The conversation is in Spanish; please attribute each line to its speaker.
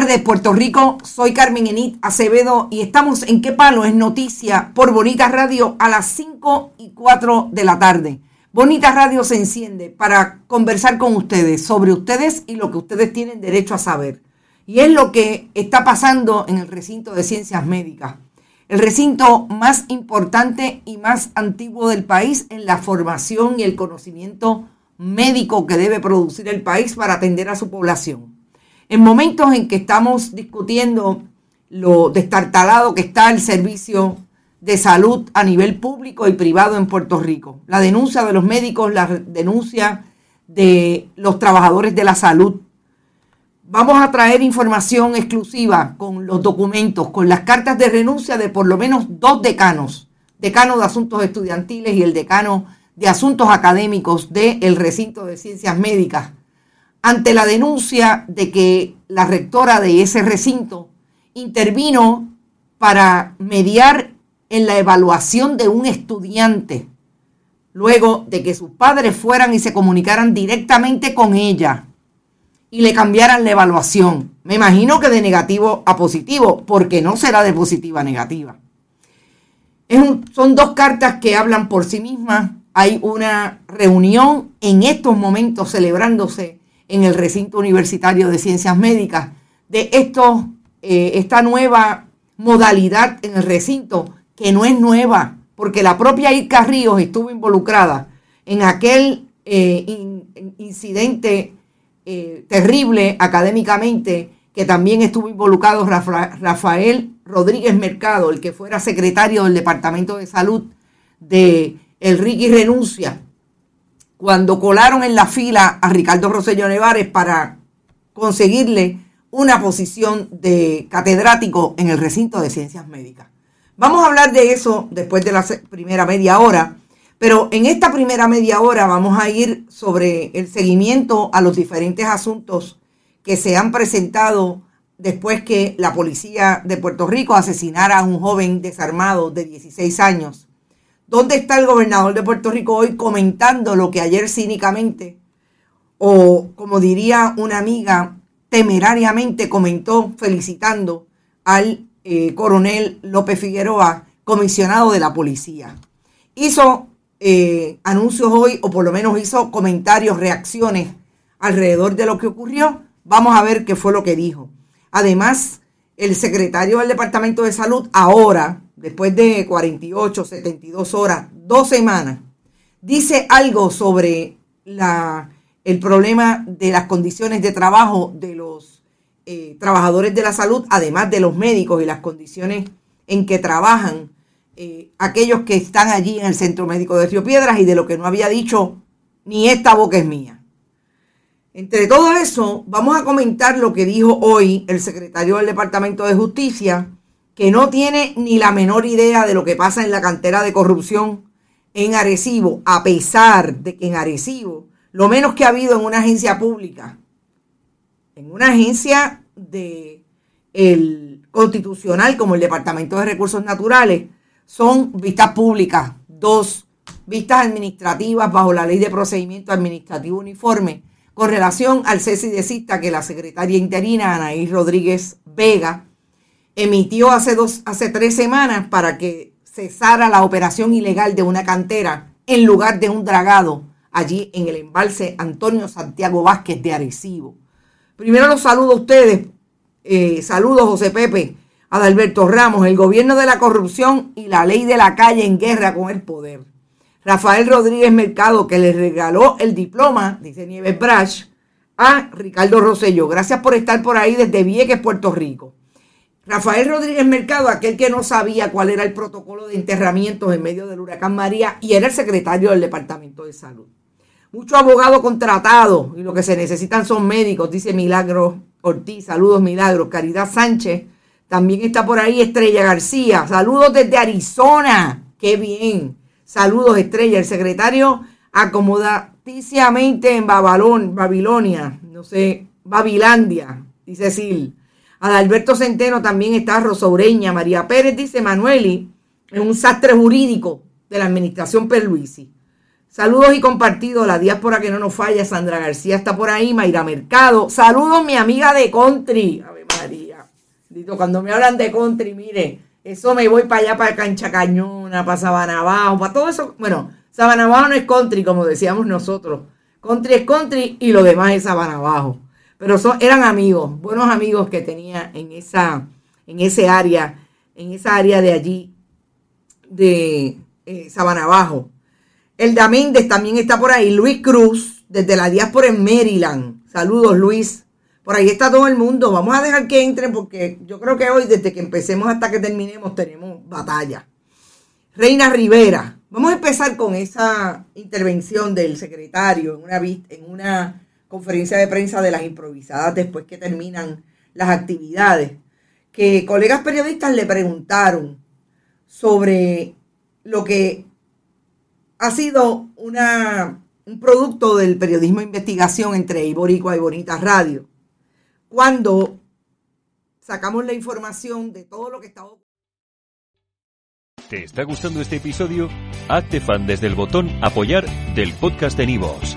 Speaker 1: Tardes, Puerto Rico. Soy Carmen Enit Acevedo y estamos en Qué Palo es Noticia por Bonita Radio a las 5 y 4 de la tarde. Bonita Radio se enciende para conversar con ustedes sobre ustedes y lo que ustedes tienen derecho a saber. Y es lo que está pasando en el recinto de ciencias médicas. El recinto más importante y más antiguo del país en la formación y el conocimiento médico que debe producir el país para atender a su población en momentos en que estamos discutiendo lo destartalado que está el servicio de salud a nivel público y privado en Puerto Rico. La denuncia de los médicos, la denuncia de los trabajadores de la salud. Vamos a traer información exclusiva con los documentos, con las cartas de renuncia de por lo menos dos decanos, decano de asuntos estudiantiles y el decano de asuntos académicos del recinto de ciencias médicas ante la denuncia de que la rectora de ese recinto intervino para mediar en la evaluación de un estudiante, luego de que sus padres fueran y se comunicaran directamente con ella y le cambiaran la evaluación. Me imagino que de negativo a positivo, porque no será de positiva a negativa. son dos cartas que hablan por sí mismas. Hay una reunión en estos momentos celebrándose en el recinto universitario de ciencias médicas. De esto, eh, esta nueva modalidad en el recinto, que no es nueva, porque la propia Irka Ríos estuvo involucrada en aquel eh, incidente eh, terrible académicamente, que también estuvo involucrado Rafael Rodríguez Mercado, el que fuera secretario del Departamento de Salud de El Ricky Renuncia, cuando colaron en la fila a Ricardo Rosselló Nevares para conseguirle una posición de catedrático en el recinto de ciencias médicas. Vamos a hablar de eso después de la primera media hora, pero en esta primera media hora vamos a ir sobre el seguimiento a los diferentes asuntos que se han presentado después que la policía de Puerto Rico asesinara a un joven desarmado de 16 años ¿Dónde está el gobernador de Puerto Rico hoy comentando lo que ayer cínicamente, o como diría una amiga, temerariamente comentó felicitando al eh, coronel López Figueroa, comisionado de la policía? Hizo eh, anuncios hoy, o por lo menos hizo comentarios, reacciones alrededor de lo que ocurrió. Vamos a ver qué fue lo que dijo. Además, el secretario del Departamento de Salud ahora después de 48, 72 horas, dos semanas, dice algo sobre la, el problema de las condiciones de trabajo de los eh, trabajadores de la salud, además de los médicos y las condiciones en que trabajan eh, aquellos que están allí en el Centro Médico de Río Piedras y de lo que no había dicho ni esta boca es mía. Entre todo eso, vamos a comentar lo que dijo hoy el secretario del Departamento de Justicia que no tiene ni la menor idea de lo que pasa en la cantera de corrupción en Arecibo, a pesar de que en Arecibo, lo menos que ha habido en una agencia pública, en una agencia de el constitucional como el Departamento de Recursos Naturales, son vistas públicas, dos vistas administrativas bajo la Ley de Procedimiento Administrativo Uniforme con relación al cese y desista que la secretaria interina Anaí Rodríguez Vega emitió hace, dos, hace tres semanas para que cesara la operación ilegal de una cantera en lugar de un dragado allí en el embalse Antonio Santiago Vázquez de Arecibo. Primero los saludo a ustedes. Eh, saludos, José Pepe, Adalberto Ramos, el gobierno de la corrupción y la ley de la calle en guerra con el poder. Rafael Rodríguez Mercado, que le regaló el diploma, dice Nieves Brash, a Ricardo Rosello. Gracias por estar por ahí desde Vieques, Puerto Rico. Rafael Rodríguez Mercado, aquel que no sabía cuál era el protocolo de enterramientos en medio del huracán María y era el secretario del Departamento de Salud. Mucho abogado contratado y lo que se necesitan son médicos, dice Milagro Ortiz. Saludos, Milagro. Caridad Sánchez. También está por ahí Estrella García. Saludos desde Arizona. Qué bien. Saludos, Estrella. El secretario acomodaticiamente en Babalón, Babilonia, no sé, Babilandia, dice Sil. Adalberto Centeno también está Rosaureña. María Pérez dice Manueli, es un sastre jurídico de la administración Perluisi. Saludos y compartidos, la diáspora que no nos falla, Sandra García está por ahí, Mayra Mercado. Saludos, mi amiga de country. Ave María. Cuando me hablan de country, mire, eso me voy para allá, para Cancha Cañona, para Sabana Abajo, para todo eso. Bueno, Sabana Abajo no es country, como decíamos nosotros. Country es country y lo demás es Sabana Abajo. Pero son, eran amigos, buenos amigos que tenía en esa, en ese área, en esa área de allí, de eh, Sabana Abajo. El Damínguez también está por ahí. Luis Cruz, desde la diáspora en Maryland. Saludos, Luis. Por ahí está todo el mundo. Vamos a dejar que entren porque yo creo que hoy, desde que empecemos hasta que terminemos, tenemos batalla. Reina Rivera. Vamos a empezar con esa intervención del secretario en una, en una conferencia de prensa de las improvisadas después que terminan las actividades. Que colegas periodistas le preguntaron sobre lo que ha sido una, un producto del periodismo de investigación entre Iboricua y Bonita Radio. Cuando sacamos la información de todo lo que está
Speaker 2: ¿Te está gustando este episodio? Hazte fan desde el botón apoyar del podcast de Nivos.